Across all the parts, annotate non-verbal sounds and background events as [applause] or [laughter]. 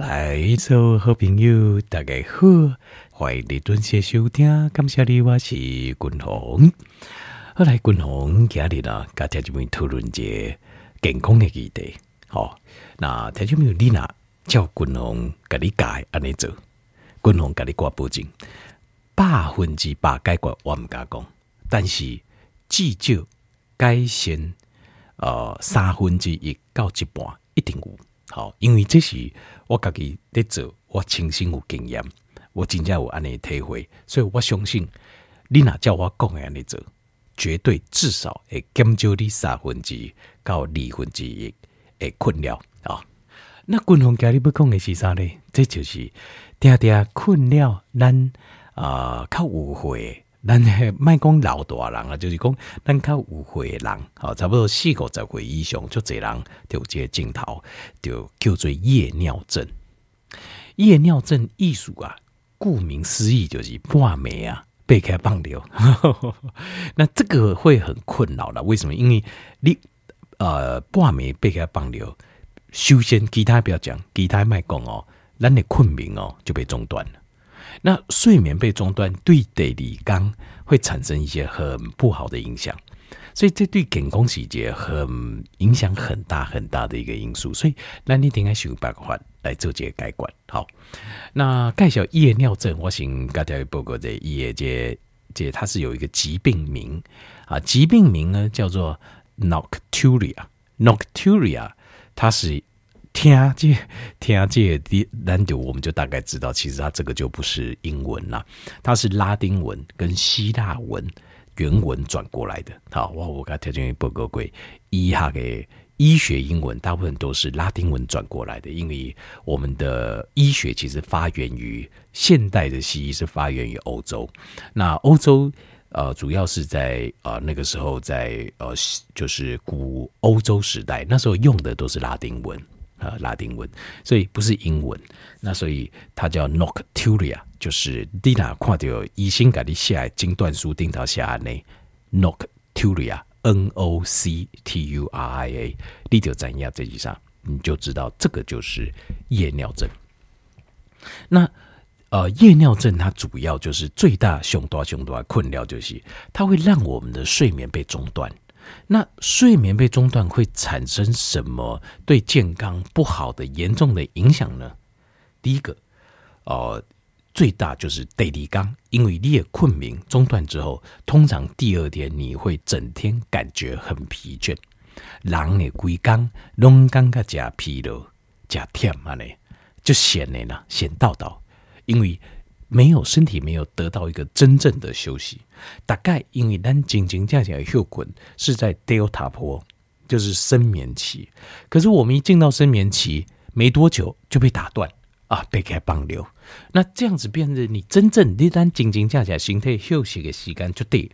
来，所有好朋友，大家好，欢迎你准时收听。感谢你，我是君鸿。好来君鸿今日呢，跟听众朋友讨论一个健康的议题。好，那听众朋友你呢，叫君鸿跟你改安尼做，君鸿跟你挂保证，百分之百解决我唔敢讲，但是至少改善呃三分之一到一半一定有。好，因为这是我家己在做，我亲身有经验，我真正有安尼体会，所以我相信你若叫我讲安尼做，绝对至少会减少你三分之一到二分之一的困扰啊。那军方家你要讲的是啥呢？这就是定定困扰咱啊，较有会。咱卖讲老大人啊，就是讲咱较有岁诶人，好，差不多四五十岁以上，就这人就有这个镜头，就叫做夜尿症。夜尿症意思啊，顾名思义就是半暝啊，被开放流。[laughs] 那这个会很困扰的，为什么？因为你呃半暝被开放流，首先其他不要讲，其他卖讲哦，咱的困眠哦就被中断了。那睡眠被中断，对第二天会产生一些很不好的影响，所以这对健康细节很影响很大很大的一个因素。所以，那你应该想办法来做这个改观。好，那介绍夜尿症，我先刚才报告的夜这这它是有一个疾病名啊，疾病名呢叫做 Nocturia，Nocturia，它是。听这听这的难度，我们就大概知道，其实它这个就不是英文啦，它是拉丁文跟希腊文原文转过来的。好，我我刚才条件报告过，医下嘅医学英文大部分都是拉丁文转过来的，因为我们的医学其实发源于现代的西医是发源于欧洲，那欧洲呃主要是在呃那个时候在呃就是古欧洲时代，那时候用的都是拉丁文。呃，拉丁文，所以不是英文。那所以它叫 Nocturia，就是你哪看到医生给你写的诊断书顶头写呢 Nocturia，N O C T U R I A，你就怎样这几上，你就知道这个就是夜尿症。那呃，夜尿症它主要就是最大、凶多、凶多困扰就是它会让我们的睡眠被中断。那睡眠被中断会产生什么对健康不好的严重的影响呢？第一个，呃，最大就是第二天，因为你的困眠中断之后，通常第二天你会整天感觉很疲倦，人的规工拢感觉加疲劳、加忝啊呢，就显呢呢显到到，因为。没有身体没有得到一个真正的休息，大概因为咱真真正正的休困是在 Delta 波，就是深眠期。可是我们一进到深眠期，没多久就被打断啊，被开放流。那这样子变成你真正你咱真真正正身体休息的时间就对，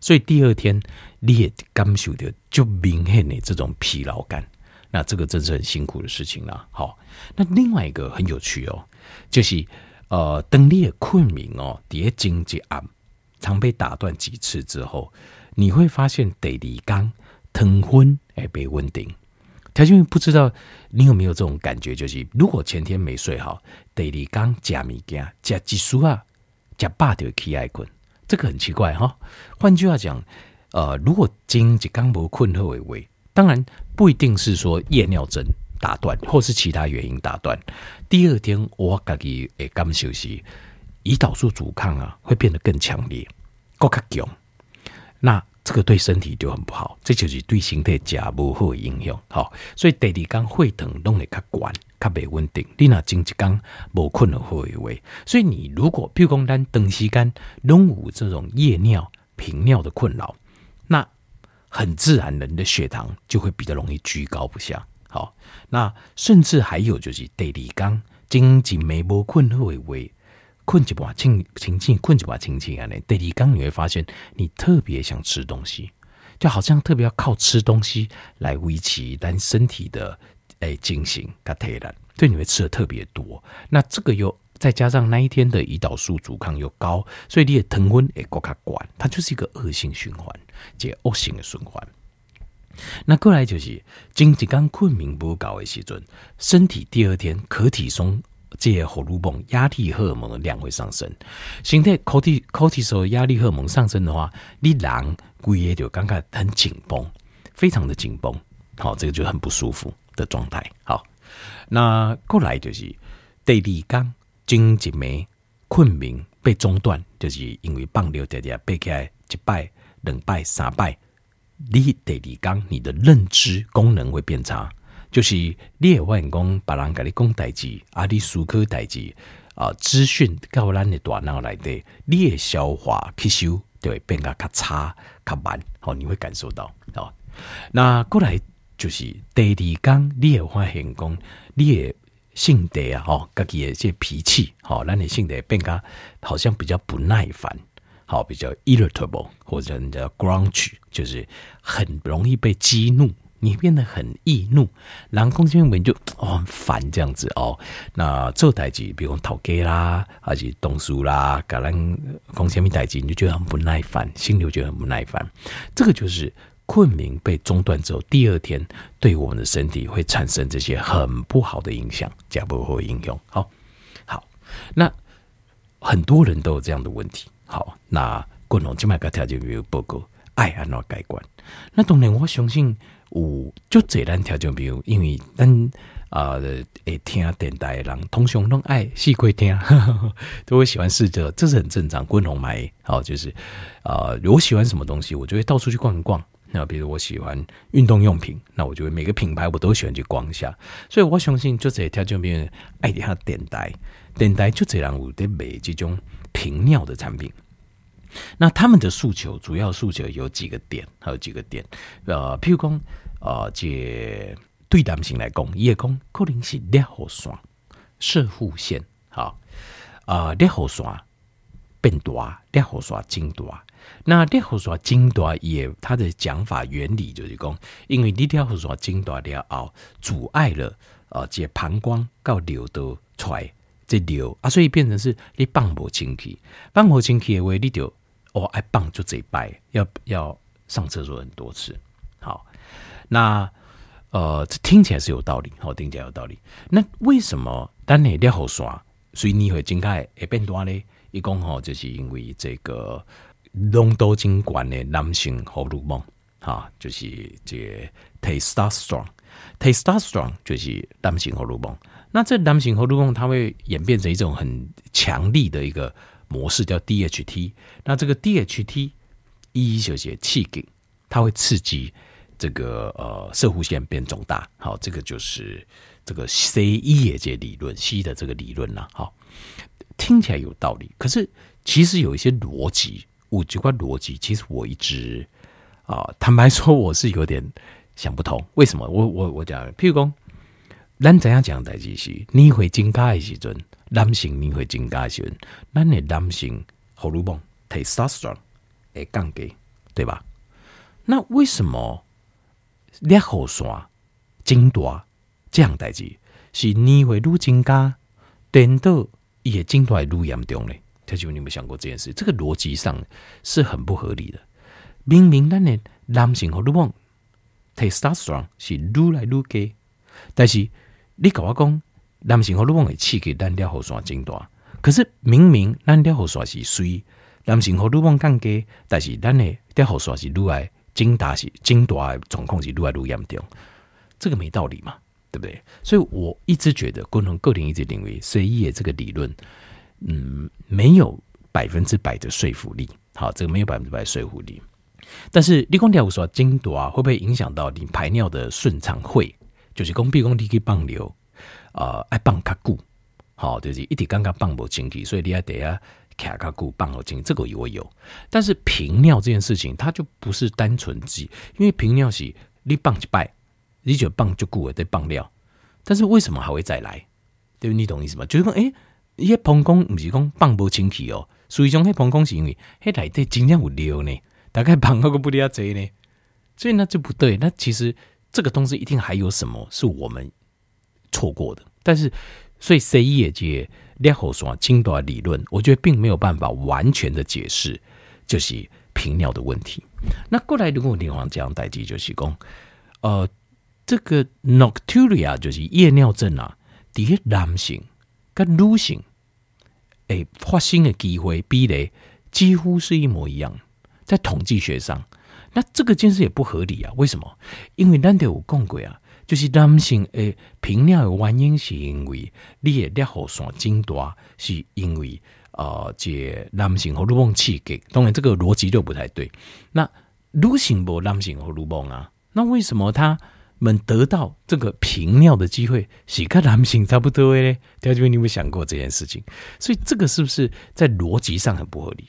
所以第二天你也感受到就明显的这种疲劳感。那这个真是很辛苦的事情了。好，那另外一个很有趣哦，就是。呃，当你的困眠哦，第一经济暗，常被打断几次之后，你会发现第二天糖分会被稳定。条件不知道你有没有这种感觉，就是如果前天没睡好，第二天吃物件吃激素啊，吃饱就起来困，这个很奇怪哈。换句话讲，呃，如果经济刚不困后为为，当然不一定是说夜尿症。打断，或是其他原因打断。第二天我自己会感受是，胰岛素阻抗啊会变得更强烈，更加强。那这个对身体就很不好，这就是对身体加不好的影响。好，所以第二天血糖拢会较悬，较袂稳定。你若前一天无困了会为，所以你如果譬如讲咱长时间拢有这种夜尿、频尿的困扰，那很自然人的血糖就会比较容易居高不下。好，那甚至还有就是第二天，真正没无困好的话，困一半清清清，困一半清清啊！呢，第二天你会发现你特别想吃东西，就好像特别要靠吃东西来维持咱身体的诶进行跟体能，对，你会吃的特别多。那这个又再加上那一天的胰岛素阻抗又高，所以你的糖分也过卡管，它就是一个恶性循环，这恶性的循环。那过来就是，经济刚困眠不够的时阵，身体第二天可体松这些荷尔蒙、压力荷尔蒙的量会上升。身体可体可体松压力荷尔蒙上升的话，你人规个就感觉很紧绷，非常的紧绷。好，这个就很不舒服的状态。好，那过来就是第二天，经济没困眠被中断，就是因为放尿直直背起来一摆、两摆、三摆。你第二天，你的认知功能会变差，就是你会发现讲别人跟你讲代志，啊，你思考代志啊，资讯到咱的大脑来的，你的消化吸收就会变得较差、较慢，好，你会感受到哦。那过来就是第二天，你会发现讲你的性格啊，吼，家己的这脾气，吼，咱的性格变得好像比较不耐烦。好，比较 irritable 或者人家 grunge，就是很容易被激怒，你变得很易怒，然后公司面就哦很烦这样子哦。那做代志，比如讨价啦，还是动书啦，搞人公司面代志，你就觉得很不耐烦，心里就觉得很不耐烦。这个就是困眠被中断之后，第二天对我们的身体会产生这些很不好的影响，加不会应用。好，好，那很多人都有这样的问题。好，那共同今麦个条件比如报告，爱安怎改观？那当然，我相信有就这单条件比如，因为咱啊，会听电台的人通常拢爱细块听，[laughs] 都会喜欢试着，这是很正常。共同买好，就是啊、呃，我喜欢什么东西，我就会到处去逛一逛。那比如我喜欢运动用品，那我就会每个品牌我都喜欢去逛一下。所以我相信就这条件比如，爱听电台，电台就这样有在卖这种。平尿的产品，那他们的诉求主要诉求有几个点，还有几个点，呃，譬如讲，呃，这对男性来讲，也讲可能是尿酸、射护腺，好，啊，尿酸变大，尿酸增大，那尿酸增大也，它的讲法原理就是讲，因为你尿酸增大了后，阻碍了，呃，这膀胱到尿道出来。这流啊，所以变成是你放不进去，放不进去的话，你就哦爱放就这摆，要要上厕所很多次。好，那呃，这听起来是有道理，好，听起来有道理。那为什么当你尿酸，所以你会增加会变多呢？一共吼，就是因为这个浓度真高的男性荷尔蒙，哈，就是这 testosterone，testosterone 就是男性荷尔蒙。那这男性荷尔蒙它会演变成一种很强力的一个模式，叫 DHT。那这个 DHT 一一小节气给它会刺激这个呃射护腺变肿大。好，这个就是这个 C 一业界理论 C 的这个理论了。好，听起来有道理，可是其实有一些逻辑，五几块逻辑，其实我一直啊、坦白说我是有点想不通，为什么？我我我讲，譬如讲。咱怎样讲代志是，你会增加的时阵，男性你会增加的时阵，咱的男性荷尔蒙 testosterone 会降低，对吧？那为什么尿酸增大这样代志是你会愈增加，等到也增大愈严重呢？他就你有没有想过这件事？这个逻辑上是很不合理的。明明咱的男性荷尔蒙 testosterone 是愈来愈低，但是你跟我讲，男性荷尔蒙会刺激咱尿酸增大，可是明明咱尿酸是水，男性荷尔蒙降低，但是咱的尿酸是愈来增大，是增大的状况是愈来愈严重，这个没道理嘛，对不对？所以我一直觉得，共同个人一直认为，C E 的这个理论，嗯，没有百分之百的说服力。好，这个没有百分之百的说服力。但是，你讲尿酸增大会不会影响到你排尿的顺畅？会。就是讲，比如讲，你去放尿，啊、呃，爱放较久，好，就是一直刚刚放不清气，所以你要得啊，卡较久放好进，这个我有。但是频尿这件事情，它就不是单纯记，因为频尿是你放一摆，你就放就久了得放尿，但是为什么还会再来？对，你懂意思吗？就是讲，诶、欸，一膀胱不是讲放不清气哦，所以讲，迄膀胱是因为迄内底真正有尿呢，大概绑那个不离啊贼呢，所以那就不对。那其实。这个东西一定还有什么是我们错过的，但是所以 C 业界尿酸增大理论，我觉得并没有办法完全的解释，就是频尿的问题。那过来如果你往这样代替，就是讲呃，这个 nocturia 就是夜尿症啊，第一男性跟女性，诶，发生的机会比例几乎是一模一样，在统计学上，那这个件事也不合理啊？为什么？因为咱都有讲过啊，就是男性诶频尿的原因是因为你的尿线增大，是因为呃，这男性荷尔蒙刺激，当然这个逻辑就不太对。那女性不男性荷尔蒙啊，那为什么他们得到这个频尿的机会是跟男性差不多的呢？条件你有没有想过这件事情？所以这个是不是在逻辑上很不合理？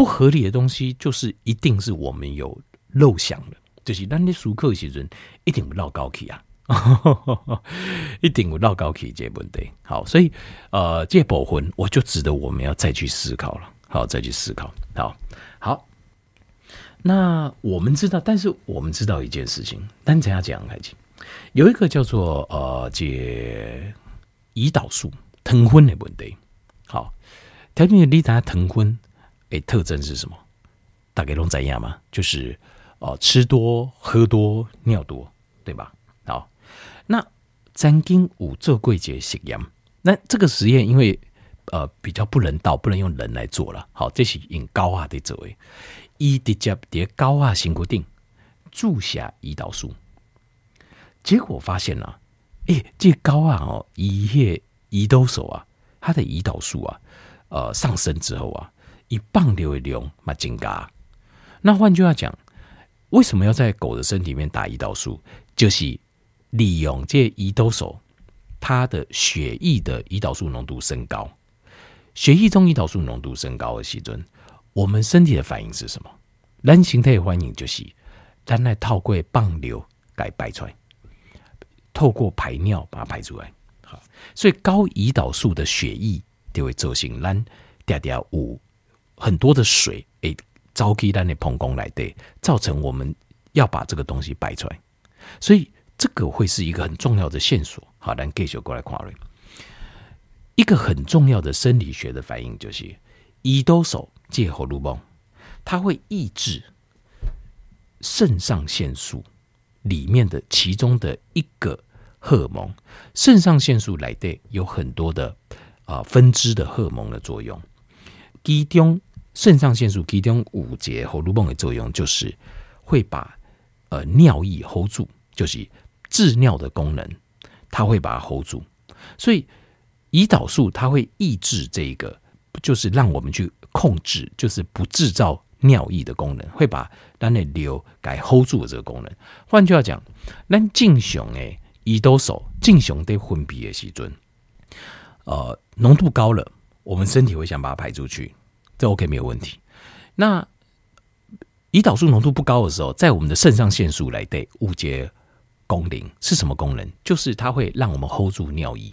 不合理的东西就是一定是我们有漏想的，就是咱的熟客时阵一定有绕高起啊。一定有绕高起 [laughs] 这问题。好，所以呃，这部分我就值得我们要再去思考了。好，再去思考。好，好。那我们知道，但是我们知道一件事情，单怎样讲开始，有一个叫做呃，这胰岛素糖分的问题。好，条件你知道糖分诶特征是什么？大概都怎样吗？就是哦、吃多、喝多、尿多，对吧？好。那曾经有做过实验，那这个实验因为呃比较不人道，不能用人来做了。好，这是用高压的作为，伊直接在高压身躯顶注下胰岛素，结果发现啊，诶、欸，这高压哦，一些胰岛素啊，它的胰岛素啊，呃上升之后啊，一放流的量嘛增加。那换句话讲，为什么要在狗的身体里面打胰岛素？就是。利用这胰岛素，它的血液的胰岛素浓度升高，血液中胰岛素浓度升高的时阵，我们身体的反应是什么？人形态的反应就是，咱来透过放尿给排出来，透过排尿把它排出来。好，所以高胰岛素的血液就会造成咱嗲嗲有很多的水诶，招起咱的膀胱来对，造成我们要把这个东西排出来，所以。这个会是一个很重要的线索。好，咱继续过来看。一个很重要的生理学的反应就是，胰岛素借荷尔蒙，它会抑制肾上腺素里面的其中的一个荷尔蒙。肾上腺素来对有很多的啊分支的荷尔蒙的作用。其中肾上腺素其中五节荷尔蒙的作用就是会把呃尿液 hold 住，就是。制尿的功能，它会把它 hold 住，所以胰岛素它会抑制这个，就是让我们去控制，就是不制造尿液的功能，会把咱的尿给 hold 住的这个功能。换句话讲，咱正常的胰岛素正常的分泌的时阵，呃，浓度高了，我们身体会想把它排出去，这 OK 没有问题。那胰岛素浓度不高的时候，在我们的肾上腺素来对误解。功能是什么功能？就是它会让我们 hold 住尿液。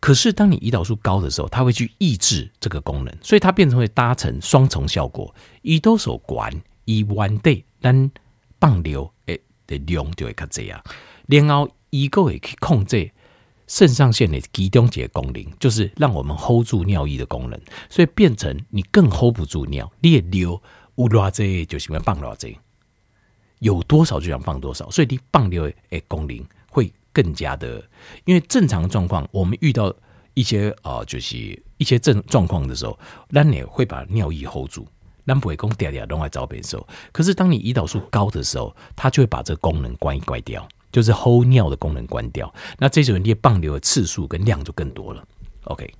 可是当你胰岛素高的时候，它会去抑制这个功能，所以它变成会达成双重效果。胰岛素管，一弯对，但放尿诶的量就会较这样。然后一个会去控制肾上腺的集中节功能，就是让我们 hold 住尿液的功能。所以变成你更 hold 不住尿，你的尿有偌济就喜欢放偌济。有多少就想放多少，所以你放尿的功能会更加的，因为正常状况，我们遇到一些啊、就是一些症状况的时候，那你会把尿液 hold 住，那不会讲嗲嗲弄来找别人。可是当你胰岛素高的时候，它就会把这个功能关一关掉，就是 hold 尿的功能关掉。那这时候你放尿的次数跟量就更多了。OK，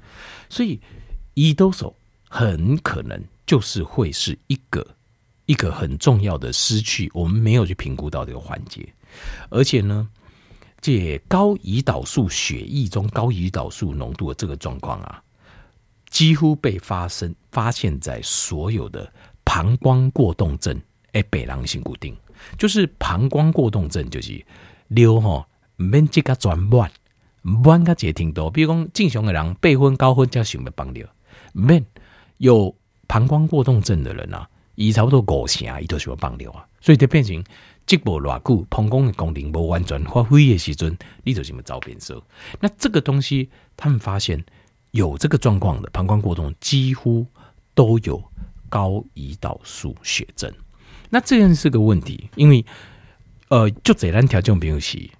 所以胰岛素很可能就是会是一个。一个很重要的失去，我们没有去评估到这个环节，而且呢，这高胰岛素血液中高胰岛素浓度的这个状况啊，几乎被发生发现在所有的膀胱过动症诶，北狼性固定，就是膀胱过动症，就是尿哈免即个转弯弯个节挺多，比如讲正常的人八分高分才想要放尿，免有膀胱过动症的人啊。伊差不多五成，伊都想要放尿啊，所以就变成即无偌久，膀胱的功能无完全发挥的时阵，你就什么找变色。那这个东西，他们发现有这个状况的膀胱过动，几乎都有高胰岛素血症。那这样是个问题，因为呃，就这咱条件比如是，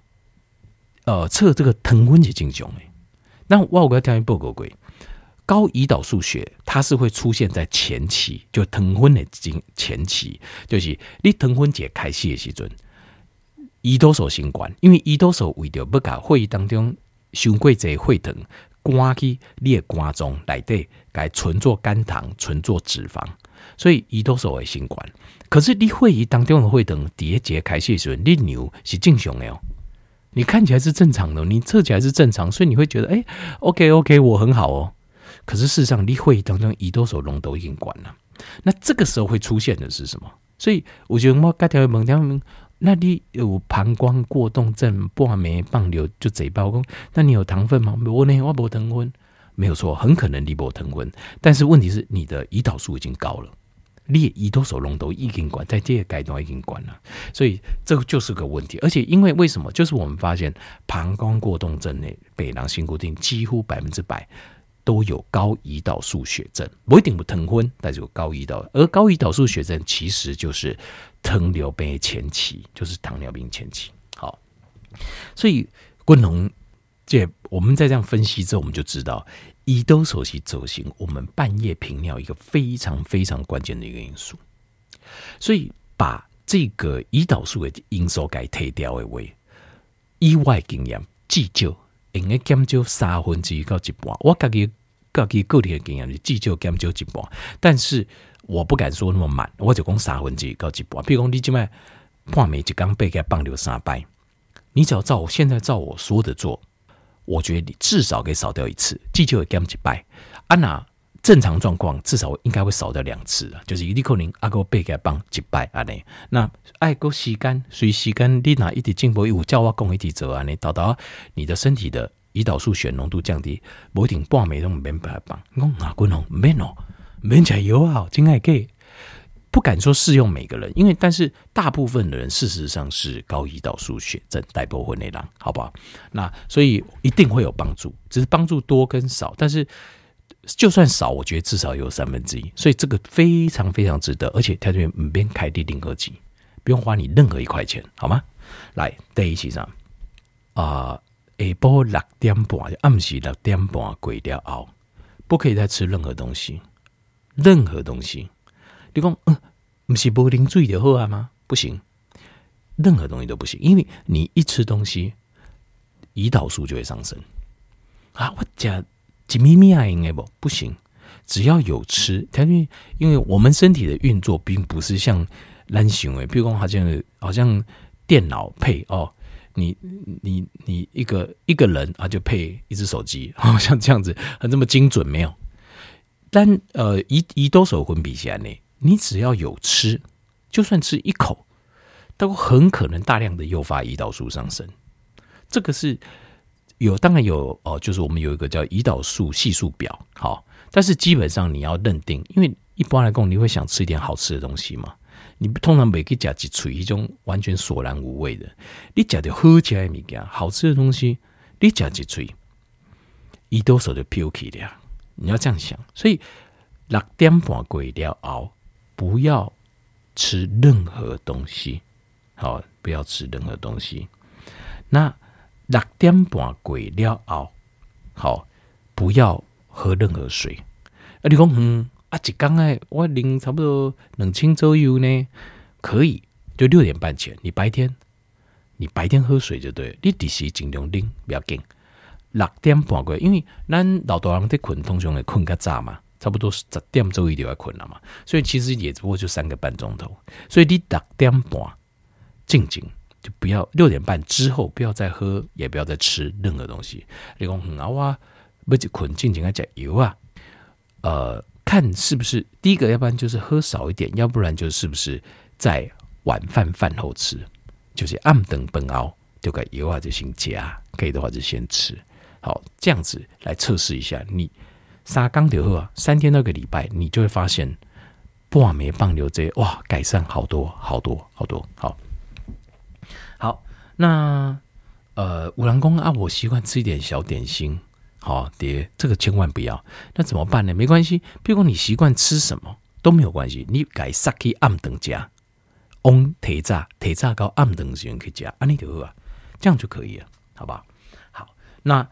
呃，测这个糖分是正常的。那我有个条件报告过，高胰岛素血它是会出现在前期，就糖分的经前期，就是你糖分解开始的时阵，胰岛素先关，因为胰岛素为了不搞血液当中伤过侪血糖，关去你的肝脏内底，该存做肝糖，存做脂肪。所以胰岛素会先关，可是你会议当中的会等第一节开始的时候，你牛是正常的哦，你看起来是正常的，你测起来是正常，所以你会觉得哎、，OK OK，我很好哦。可是事实上，你会议当中胰岛素浓度已经管了，那这个时候会出现的是什么？所以我觉得我该条问条，那你有膀胱过动症、半霉棒瘤就这包公，那你有糖分吗？我呢，我没糖分。没有错，很可能你没糖分，但是问题是你的胰岛素已经高了，你胰岛素浓度已经管，在这个阶段已经管了，所以这个就是个问题。而且因为为什么？就是我们发现膀胱过动症的北囊性固定几乎百分之百都有高胰岛素血症，不一定不糖分，但是有高胰岛，而高胰岛素血症其实就是糖尿病前期，就是糖尿病前期。好，所以滚龙。这我们在这样分析之后，我们就知道胰岛素是造成我们半夜频尿一个非常非常关键的一个因素。所以把这个胰岛素的因素给退掉的话，意外经验至少应该减少三分之一到一半。我自己自己个人的经验是至少减少一半，但是我不敢说那么满，我就讲三分之一到一半。比如讲你今麦半暝一缸背给放流三摆，你只要照我现在照我说的做。我觉得你至少可以少掉一次，至少会减几拜。安娜正常状况至少应该会少掉两次啊，就是一粒可能阿哥背给帮几拜安尼。那爱个时间随时间你哪一点进步，有叫我讲一点走安尼，到到你的身体的胰岛素血浓度降低，不一定半暝都唔免白帮。我阿哥侬唔免哦，免加油啊，真爱给。不敢说适用每个人，因为但是大部分的人事实上是高胰岛素血症代波混内囊，好不好？那所以一定会有帮助，只是帮助多跟少。但是就算少，我觉得至少有三分之一，所以这个非常非常值得。而且他这边边开地零和机，不用花你任何一块钱，好吗？来，第一期上啊，下晡六点半，暗时六点半过掉后，不可以再吃任何东西，任何东西。你讲，嗯，不是不啉水就好啊吗？不行，任何东西都不行，因为你一吃东西，胰岛素就会上升啊！我讲几咪咪啊，应该不不行。只要有吃，因为因为我们身体的运作并不是像咱想的，比如讲好像好像电脑配哦，你你你一个一个人啊就配一只手机，[laughs] 好像这样子，很这么精准没有？但呃，胰胰岛素分泌下呢？你只要有吃，就算吃一口，都很可能大量的诱发胰岛素上升。这个是有，当然有哦，就是我们有一个叫胰岛素系数表，好，但是基本上你要认定，因为一般来讲，你会想吃一点好吃的东西嘛？你通常每个夹几锤一种完全索然无味的，你夹的喝起来物件好吃的东西，你夹一嘴，胰岛素就飘起了，你要这样想。所以六点半过了后。不要吃任何东西，好，不要吃任何东西。那六点半过了后，好，不要喝任何水。啊，你讲嗯，啊，一缸哎，我啉差不多两千左右呢，可以，就六点半前。你白天，你白天喝水就对，你底时尽量啉，不要紧。六点半过，因为咱老大人在困，通常会困较早嘛。差不多十点钟一点就困了嘛，所以其实也只不过就三个半钟头，所以你六点半静静就不要六点半之后不要再喝，也不要再吃任何东西。你讲很熬啊，不就困静静来加油啊？呃，看是不是第一个，要不然就是喝少一点，要不然就是不是在晚饭饭后吃，就是暗等本熬就该油啊就先加，可以的话就先吃。好，这样子来测试一下你。三缸的话，三天那个礼拜，你就会发现半暝放流这哇，改善好多好多好多。好，好，那呃，五郎公啊，我习惯吃一点小点心，好，爹，这个千万不要。那怎么办呢？没关系，比如你习惯吃什么都没有关系，你改撒去暗等加翁提炸提炸到暗等时间可以加，安利就好啊，这样就可以了，好吧？好，那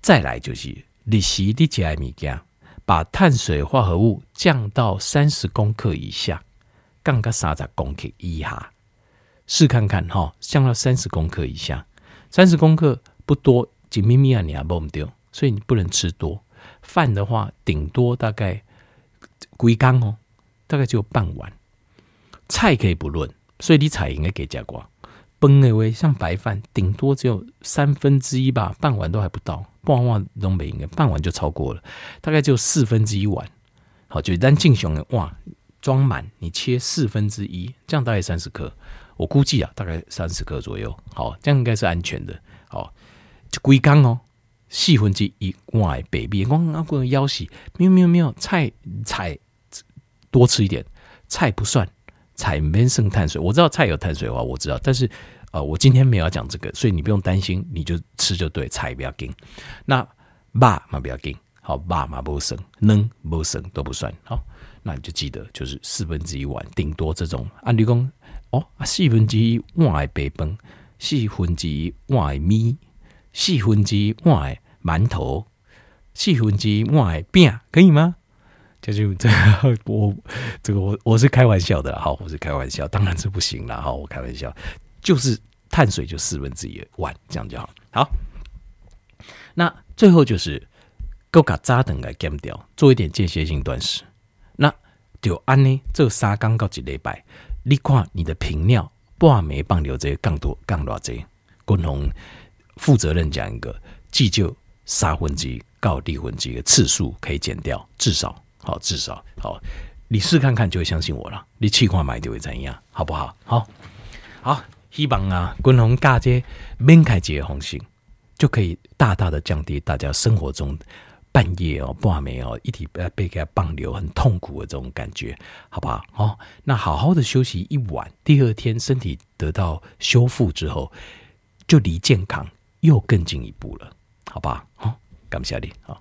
再来就是你时你食的物件，把碳水化合物降到三十公克以下，降到三十公克以下，试看看哈，降到三十公克以下，三十公克不多，几咪咪啊，你还忘掉，所以你不能吃多。饭的话，顶多大概几缸哦，大概只有半碗。菜可以不论，所以你菜应该给加光。崩那位像白饭，顶多只有三分之一吧，半碗都还不到，半碗都没应该，半碗就超过了，大概就四分之一碗。好，就单敬雄的哇，装满你切四分之一，这样大概三十克，我估计啊，大概三十克左右。好，这样应该是安全的。好，就龟缸哦。四分之一碗北边，光阿公要死，没有没有没有，菜菜多吃一点，菜不算，菜没剩碳水。我知道菜有碳水化，我知道，但是呃，我今天没有要讲这个，所以你不用担心，你就吃就对，菜不要紧。那肉嘛不要紧，好肉嘛不剩，能不剩都不算。好，那你就记得就是四分之一碗，顶多这种。按理讲哦，四分之一碗白饭，四分之一碗米。四分之一碗的馒头，四分之一碗的饼，可以吗？这就这个，我这个我我是开玩笑的，好，我是开玩笑，当然是不行了，好，我开玩笑，就是碳水就四分之一碗，这样就好。好，那最后就是够把渣等给减掉，做一点间歇性断食。那就安呢，这三缸到一礼拜，你看你的频尿半枚棒流这些更多更多这些共同。负责任讲一个，既就三分之一到六分之一的次数可以减掉，至少好，至少好，你试看看就会相信我了。你气块买就会怎样，好不好？好，好，希望啊，共同大家免开这个红心，就可以大大的降低大家生活中半夜哦、半夜哦，一体被给棒流很痛苦的这种感觉，好不好？好，那好好的休息一晚，第二天身体得到修复之后，就离健康。又更进一步了，好吧？好，感谢你，好。